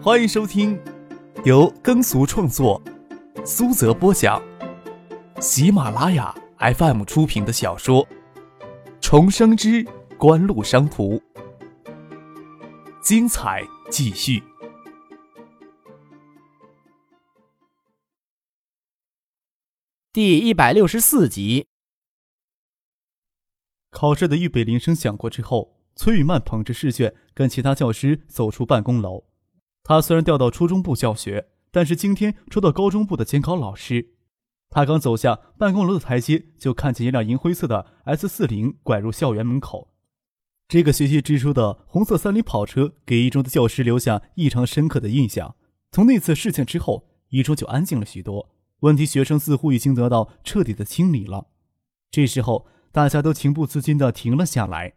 欢迎收听由耕俗创作、苏泽播讲、喜马拉雅 FM 出品的小说《重生之官路商途》，精彩继续。第一百六十四集。考试的预备铃声响过之后，崔雨曼捧着试卷跟其他教师走出办公楼。他虽然调到初中部教学，但是今天抽到高中部的监考老师。他刚走下办公楼的台阶，就看见一辆银灰色的 S 四零拐入校园门口。这个学习之初的红色三菱跑车给一中的教师留下异常深刻的印象。从那次事件之后，一中就安静了许多，问题学生似乎已经得到彻底的清理了。这时候。大家都情不自禁的停了下来。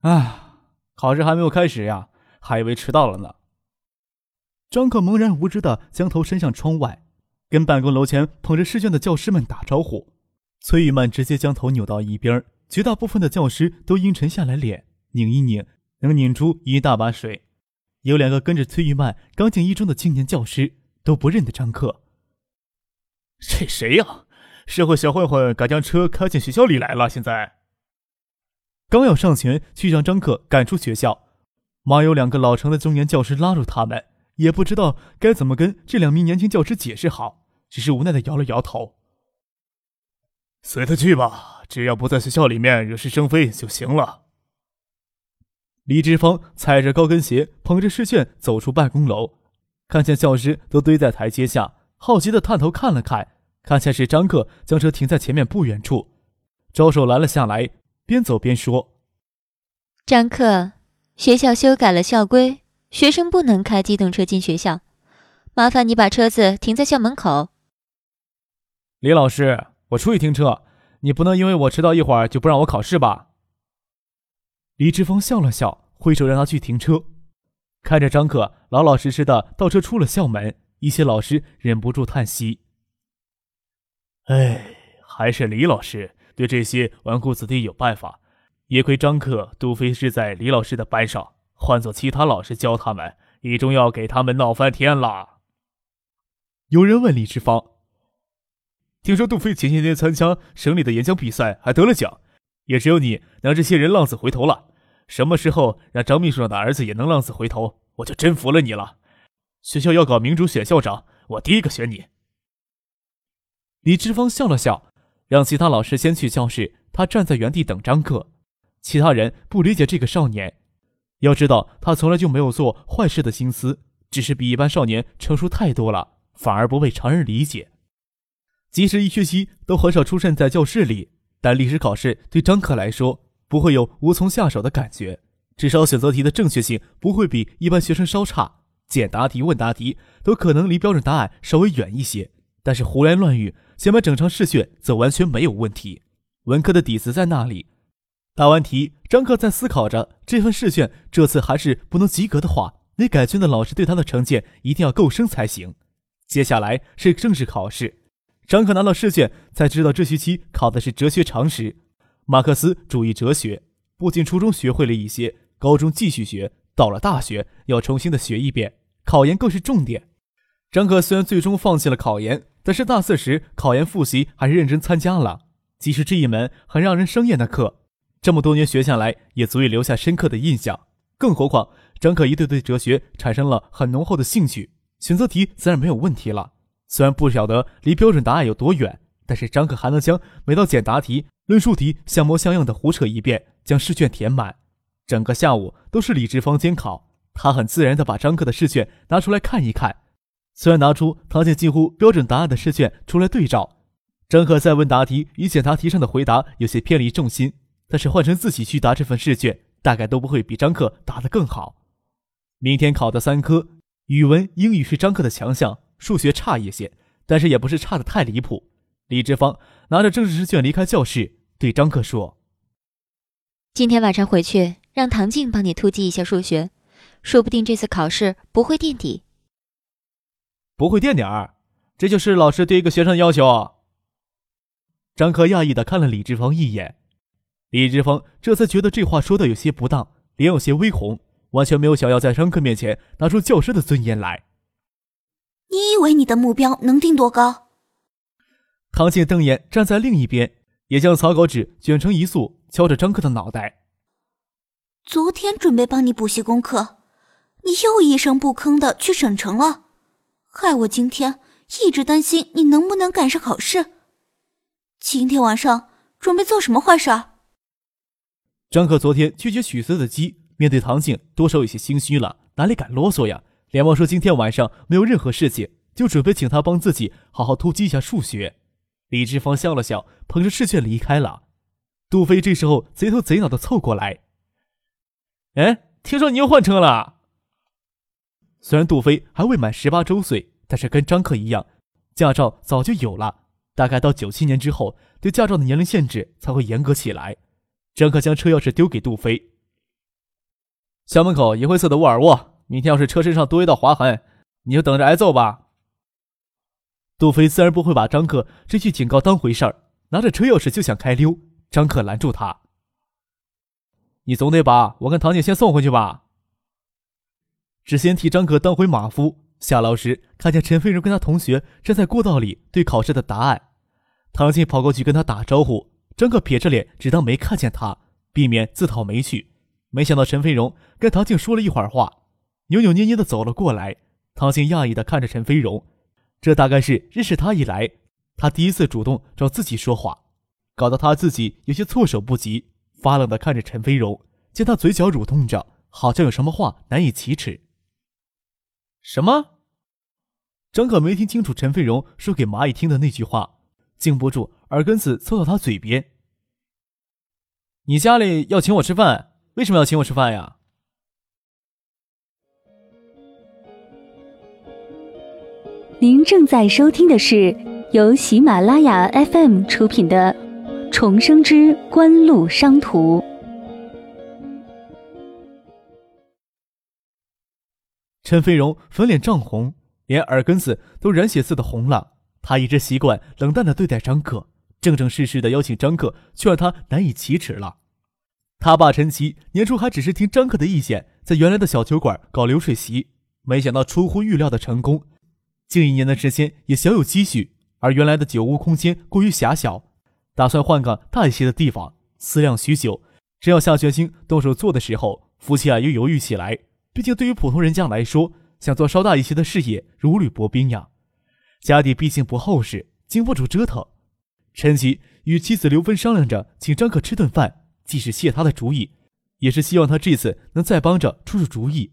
啊，考试还没有开始呀，还以为迟到了呢。张克茫然无知的将头伸向窗外，跟办公楼前捧着试卷的教师们打招呼。崔玉曼直接将头扭到一边，绝大部分的教师都阴沉下来脸，拧一拧能拧出一大把水。有两个跟着崔玉曼刚进一中的青年教师都不认得张克。这谁呀？社会小混混敢将车开进学校里来了！现在刚要上前去将张克赶出学校，马有两个老成的中年教师拉住他们，也不知道该怎么跟这两名年轻教师解释好，只是无奈的摇了摇头。随他去吧，只要不在学校里面惹是生非就行了。李志芳踩着高跟鞋，捧着试卷走出办公楼，看见教师都堆在台阶下，好奇的探头看了看。看见是张克将车停在前面不远处，招手拦了下来，边走边说：“张克，学校修改了校规，学生不能开机动车进学校，麻烦你把车子停在校门口。”李老师，我出去停车，你不能因为我迟到一会儿就不让我考试吧？李志峰笑了笑，挥手让他去停车。看着张克老老实实的倒车出了校门，一些老师忍不住叹息。哎，还是李老师对这些纨绔子弟有办法。也亏张克、杜飞是在李老师的班上，换做其他老师教他们，一中要给他们闹翻天了。有人问李志芳：“听说杜飞前些天参加省里的演讲比赛，还得了奖，也只有你让这些人浪子回头了。什么时候让张秘书长的儿子也能浪子回头，我就真服了你了。学校要搞民主选校长，我第一个选你。”李志芳笑了笑，让其他老师先去教室。他站在原地等张克。其他人不理解这个少年，要知道他从来就没有做坏事的心思，只是比一般少年成熟太多了，反而不被常人理解。即使一学期都很少出现在教室里，但历史考试对张克来说不会有无从下手的感觉。至少选择题的正确性不会比一般学生稍差，简答题、问答题都可能离标准答案稍微远一些，但是胡言乱语。写满整张试卷则完全没有问题，文科的底子在那里。答完题，张克在思考着这份试卷这次还是不能及格的话，那改卷的老师对他的成见一定要够深才行。接下来是正式考试，张克拿到试卷才知道这学期考的是哲学常识，马克思主义哲学。不仅初中学会了一些，高中继续学，到了大学要重新的学一遍，考研更是重点。张克虽然最终放弃了考研。但是大四时考研复习还是认真参加了，即使这一门很让人生厌的课，这么多年学下来也足以留下深刻的印象。更何况张可一对对哲学产生了很浓厚的兴趣，选择题自然没有问题了。虽然不晓得离标准答案有多远，但是张可还能将每道简答题、论述题像模像样的胡扯一遍，将试卷填满。整个下午都是李志芳监考，他很自然地把张克的试卷拿出来看一看。虽然拿出唐建近乎标准答案的试卷出来对照，张可在问答题与简答题上的回答有些偏离重心，但是换成自己去答这份试卷，大概都不会比张克答得更好。明天考的三科，语文、英语是张克的强项，数学差一些，但是也不是差的太离谱。李志芳拿着政治试卷离开教室，对张克说：“今天晚上回去让唐静帮你突击一下数学，说不定这次考试不会垫底。”不会垫点儿，这就是老师对一个学生的要求。张克讶异的看了李志芳一眼，李志峰这才觉得这话说的有些不当，脸有些微红，完全没有想要在张克面前拿出教师的尊严来。你以为你的目标能定多高？唐静瞪眼站在另一边，也将草稿纸卷成一束，敲着张克的脑袋。昨天准备帮你补习功课，你又一声不吭的去省城了，害我今天一直担心你能不能赶上考试。今天晚上准备做什么坏事？张克昨天拒绝许思的鸡，面对唐静多少有些心虚了，哪里敢啰嗦呀？连忙说今天晚上没有任何事情，就准备请他帮自己好好突击一下数学。李志芳笑了笑，捧着试卷离开了。杜飞这时候贼头贼脑的凑过来。哎，听说你又换车了？虽然杜飞还未满十八周岁，但是跟张克一样，驾照早就有了。大概到九七年之后，对驾照的年龄限制才会严格起来。张克将车钥匙丢给杜飞。校门口银灰色的沃尔沃，明天要是车身上多一道划痕，你就等着挨揍吧。杜飞自然不会把张克这句警告当回事儿，拿着车钥匙就想开溜。张克拦住他。你总得把我跟唐静先送回去吧。只先替张可当回马夫。下楼时看见陈飞荣跟他同学站在过道里对考试的答案，唐静跑过去跟他打招呼。张可撇着脸，只当没看见他，避免自讨没趣。没想到陈飞荣跟唐静说了一会儿话，扭扭捏捏的走了过来。唐静讶异的看着陈飞荣，这大概是认识他以来，他第一次主动找自己说话，搞得他自己有些措手不及。发愣的看着陈飞荣，见他嘴角蠕动着，好像有什么话难以启齿。什么？张可没听清楚陈飞荣说给蚂蚁听的那句话，禁不住耳根子凑到他嘴边。你家里要请我吃饭，为什么要请我吃饭呀？您正在收听的是由喜马拉雅 FM 出品的。重生之官路商途。陈飞荣粉脸涨红，连耳根子都染血似的红了。他一直习惯冷淡的对待张克，正正式式的邀请张克，却让他难以启齿了。他爸陈奇年初还只是听张克的意见，在原来的小酒馆搞流水席，没想到出乎预料的成功，近一年的时间也小有积蓄，而原来的酒屋空间过于狭小。打算换个大一些的地方，思量许久，正要下决心动手做的时候，夫妻俩又犹豫起来。毕竟对于普通人家来说，想做稍大一些的事业，如履薄冰呀。家底毕竟不厚实，经不住折腾。陈吉与妻子刘芬商量着，请张可吃顿饭，既是谢他的主意，也是希望他这次能再帮着出出主意。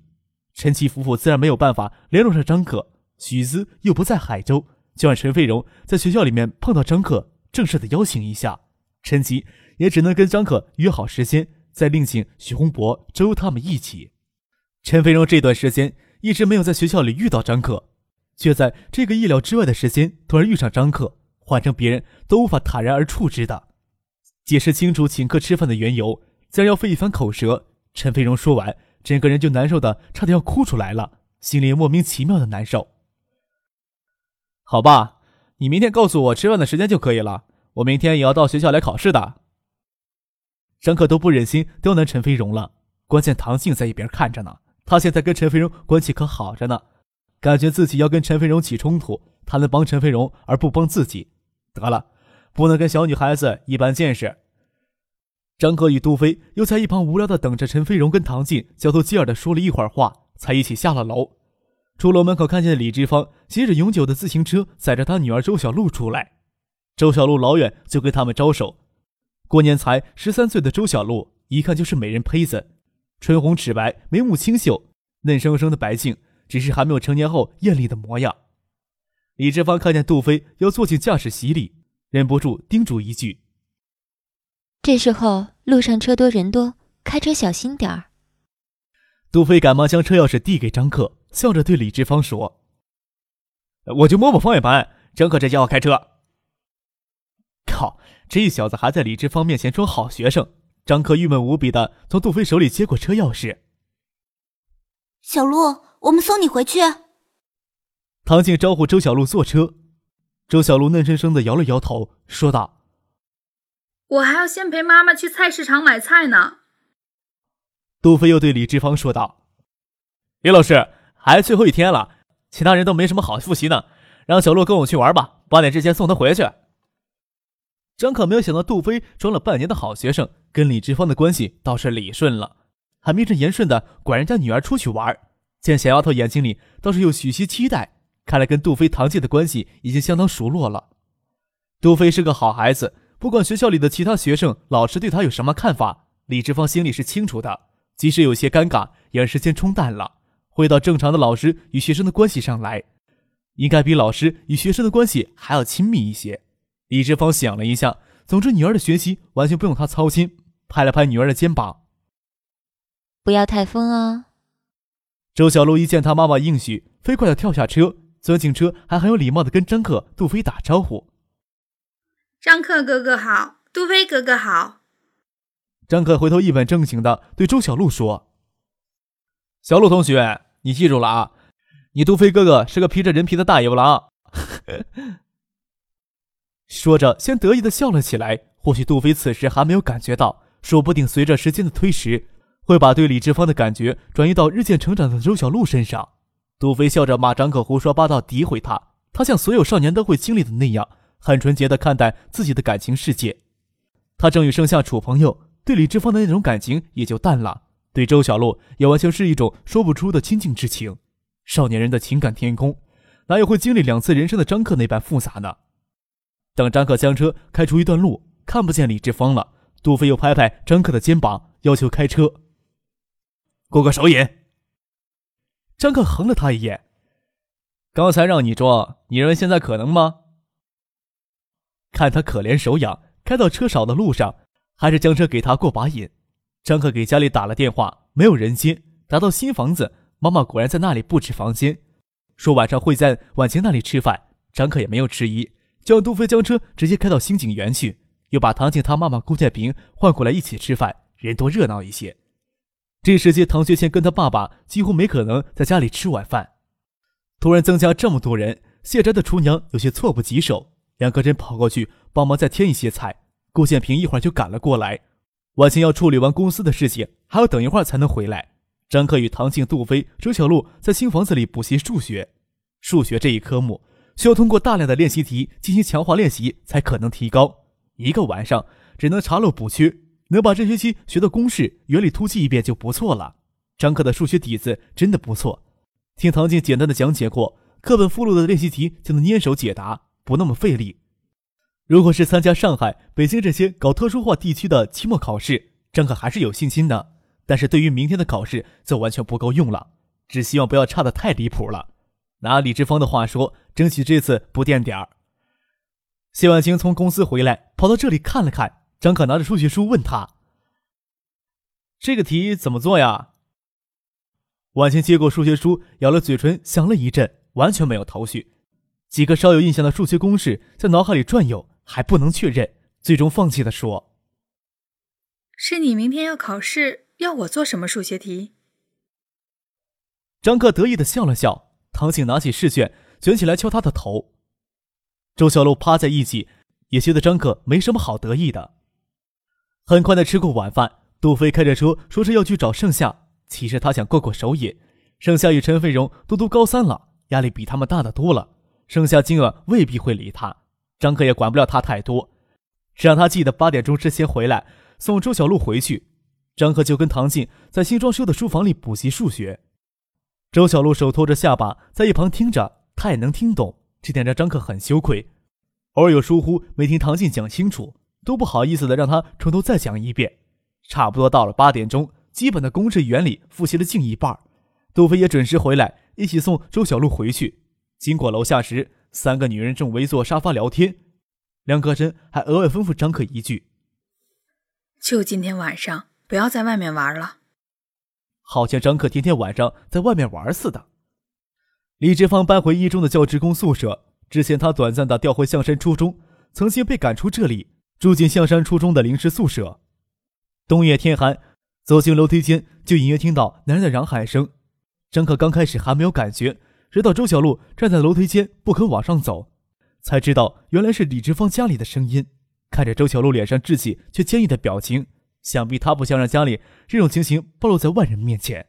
陈吉夫妇自然没有办法联络上张可，许思又不在海州，就让陈飞荣在学校里面碰到张可。正式的邀请一下，陈吉也只能跟张可约好时间，再另请许洪博、周他们一起。陈飞荣这段时间一直没有在学校里遇到张可，却在这个意料之外的时间突然遇上张可，换成别人都无法坦然而处之的。解释清楚请客吃饭的缘由，自然要费一番口舌。陈飞荣说完，整个人就难受的差点要哭出来了，心里莫名其妙的难受。好吧。你明天告诉我吃饭的时间就可以了。我明天也要到学校来考试的。张可都不忍心刁难陈飞荣了，关键唐静在一边看着呢。他现在跟陈飞荣关系可好着呢，感觉自己要跟陈飞荣起冲突，他能帮陈飞荣而不帮自己。得了，不能跟小女孩子一般见识。张可与杜飞又在一旁无聊的等着陈飞荣跟唐静交头接耳的说了一会儿话，才一起下了楼。出楼门口，看见李志芳骑着永久的自行车，载着他女儿周小璐出来。周小璐老远就跟他们招手。过年才十三岁的周小璐，一看就是美人胚子，唇红齿白，眉目清秀，嫩生生的白净，只是还没有成年后艳丽的模样。李志芳看见杜飞要坐进驾驶席里，忍不住叮嘱一句：“这时候路上车多人多，开车小心点儿。”杜飞赶忙将车钥匙递给张克。笑着对李志芳说：“我就摸摸方向盘，张克这家伙开车。”靠，这小子还在李志芳面前装好学生。张克郁闷无比的从杜飞手里接过车钥匙。小陆，我们送你回去。唐静招呼周小璐坐车，周小璐嫩生生的摇了摇头，说道：“我还要先陪妈妈去菜市场买菜呢。”杜飞又对李志芳说道。李老师，还最后一天了，其他人都没什么好复习呢，让小鹿跟我去玩吧，八点之前送她回去。张可没有想到杜飞装了半年的好学生，跟李志芳的关系倒是理顺了，还名正言顺的管人家女儿出去玩。见小丫头眼睛里倒是有许些期待，看来跟杜飞堂姐的关系已经相当熟络了。杜飞是个好孩子，不管学校里的其他学生、老师对他有什么看法，李志芳心里是清楚的。即使有些尴尬，也让时间冲淡了，回到正常的老师与学生的关系上来，应该比老师与学生的关系还要亲密一些。李志芳想了一下，总之女儿的学习完全不用他操心，拍了拍女儿的肩膀：“不要太疯啊。”周小璐一见她妈妈应许，飞快的跳下车，钻进车，还很有礼貌的跟张克、杜飞打招呼：“张克哥哥好，杜飞哥哥好。”张克回头一本正经的对周小璐说：“小璐同学，你记住了啊，你杜飞哥哥是个披着人皮的大野狼。”说着，先得意的笑了起来。或许杜飞此时还没有感觉到，说不定随着时间的推迟，会把对李志芳的感觉转移到日渐成长的周小璐身上。杜飞笑着骂张可胡说八道，诋毁他。他像所有少年都会经历的那样，很纯洁的看待自己的感情世界。他正与盛夏处朋友，对李志芳的那种感情也就淡了。对周小璐也完全是一种说不出的亲近之情。少年人的情感天空，哪有会经历两次人生的张克那般复杂呢？等张克将车开出一段路，看不见李志芳了，杜飞又拍拍张克的肩膀，要求开车。过个手瘾。张克横了他一眼：“刚才让你装，你认为现在可能吗？”看他可怜手痒，开到车少的路上，还是将车给他过把瘾。张克给家里打了电话，没有人接。打到新房子，妈妈果然在那里布置房间，说晚上会在婉晴那里吃饭。张克也没有迟疑。叫杜飞将车直接开到新景园去，又把唐静他妈妈顾建平换过来一起吃饭，人多热闹一些。这时间，唐学谦跟他爸爸几乎没可能在家里吃晚饭。突然增加这么多人，谢宅的厨娘有些措不及手，两个人跑过去帮忙再添一些菜。顾建平一会儿就赶了过来。婉晴要处理完公司的事情，还要等一会儿才能回来。张克与唐静、杜飞、周小璐在新房子里补习数学，数学这一科目。需要通过大量的练习题进行强化练习，才可能提高。一个晚上只能查漏补缺，能把这学期学的公式原理突击一遍就不错了。张克的数学底子真的不错，听唐静简单的讲解过，课本附录的练习题就能捏手解答，不那么费力。如果是参加上海、北京这些搞特殊化地区的期末考试，张克还是有信心的。但是对于明天的考试，则完全不够用了。只希望不要差的太离谱了。拿李志芳的话说，争取这次不垫点儿。谢婉清从公司回来，跑到这里看了看。张可拿着数学书问他：“这个题怎么做呀？”婉清接过数学书，咬了嘴唇，想了一阵，完全没有头绪。几个稍有印象的数学公式在脑海里转悠，还不能确认，最终放弃的说：“是你明天要考试，要我做什么数学题？”张克得意的笑了笑。唐静拿起试卷，卷起来敲他的头。周小璐趴在一起，也觉得张克没什么好得意的。很快的吃过晚饭，杜飞开着车说是要去找盛夏。其实他想过过手瘾。盛夏与陈飞荣都读高三了，压力比他们大的多了。盛夏今晚未必会理他，张克也管不了他太多，只让他记得八点钟之前回来送周小璐回去。张克就跟唐静在新装修的书房里补习数学。周小璐手托着下巴，在一旁听着，他也能听懂，这点让张克很羞愧。偶尔有疏忽没听唐静讲清楚，都不好意思的让他从头再讲一遍。差不多到了八点钟，基本的公式原理复习了近一半，杜飞也准时回来，一起送周小璐回去。经过楼下时，三个女人正围坐沙发聊天，两个人还额外吩咐张克一句：“就今天晚上，不要在外面玩了。”好像张克天天晚上在外面玩似的。李志芳搬回一中的教职工宿舍，之前他短暂的调回象山初中，曾经被赶出这里，住进象山初中的临时宿舍。冬夜天寒，走进楼梯间就隐约听到男人的嚷喊声。张克刚开始还没有感觉，直到周小璐站在楼梯间不肯往上走，才知道原来是李志芳家里的声音。看着周小璐脸上稚气却坚毅的表情。想必他不想让家里这种情形暴露在外人面前。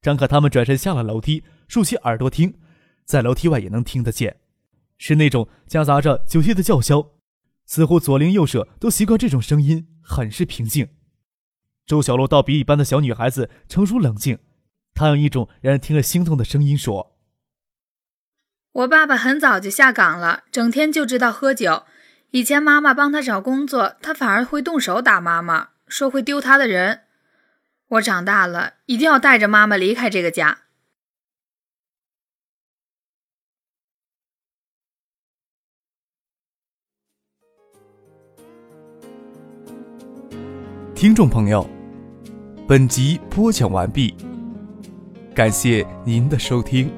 张可他们转身下了楼梯，竖起耳朵听，在楼梯外也能听得见，是那种夹杂着酒气的叫嚣，似乎左邻右舍都习惯这种声音，很是平静。周小璐倒比一般的小女孩子成熟冷静，她用一种让人听了心痛的声音说：“我爸爸很早就下岗了，整天就知道喝酒。以前妈妈帮他找工作，他反而会动手打妈妈，说会丢他的人。”我长大了，一定要带着妈妈离开这个家。听众朋友，本集播讲完毕，感谢您的收听。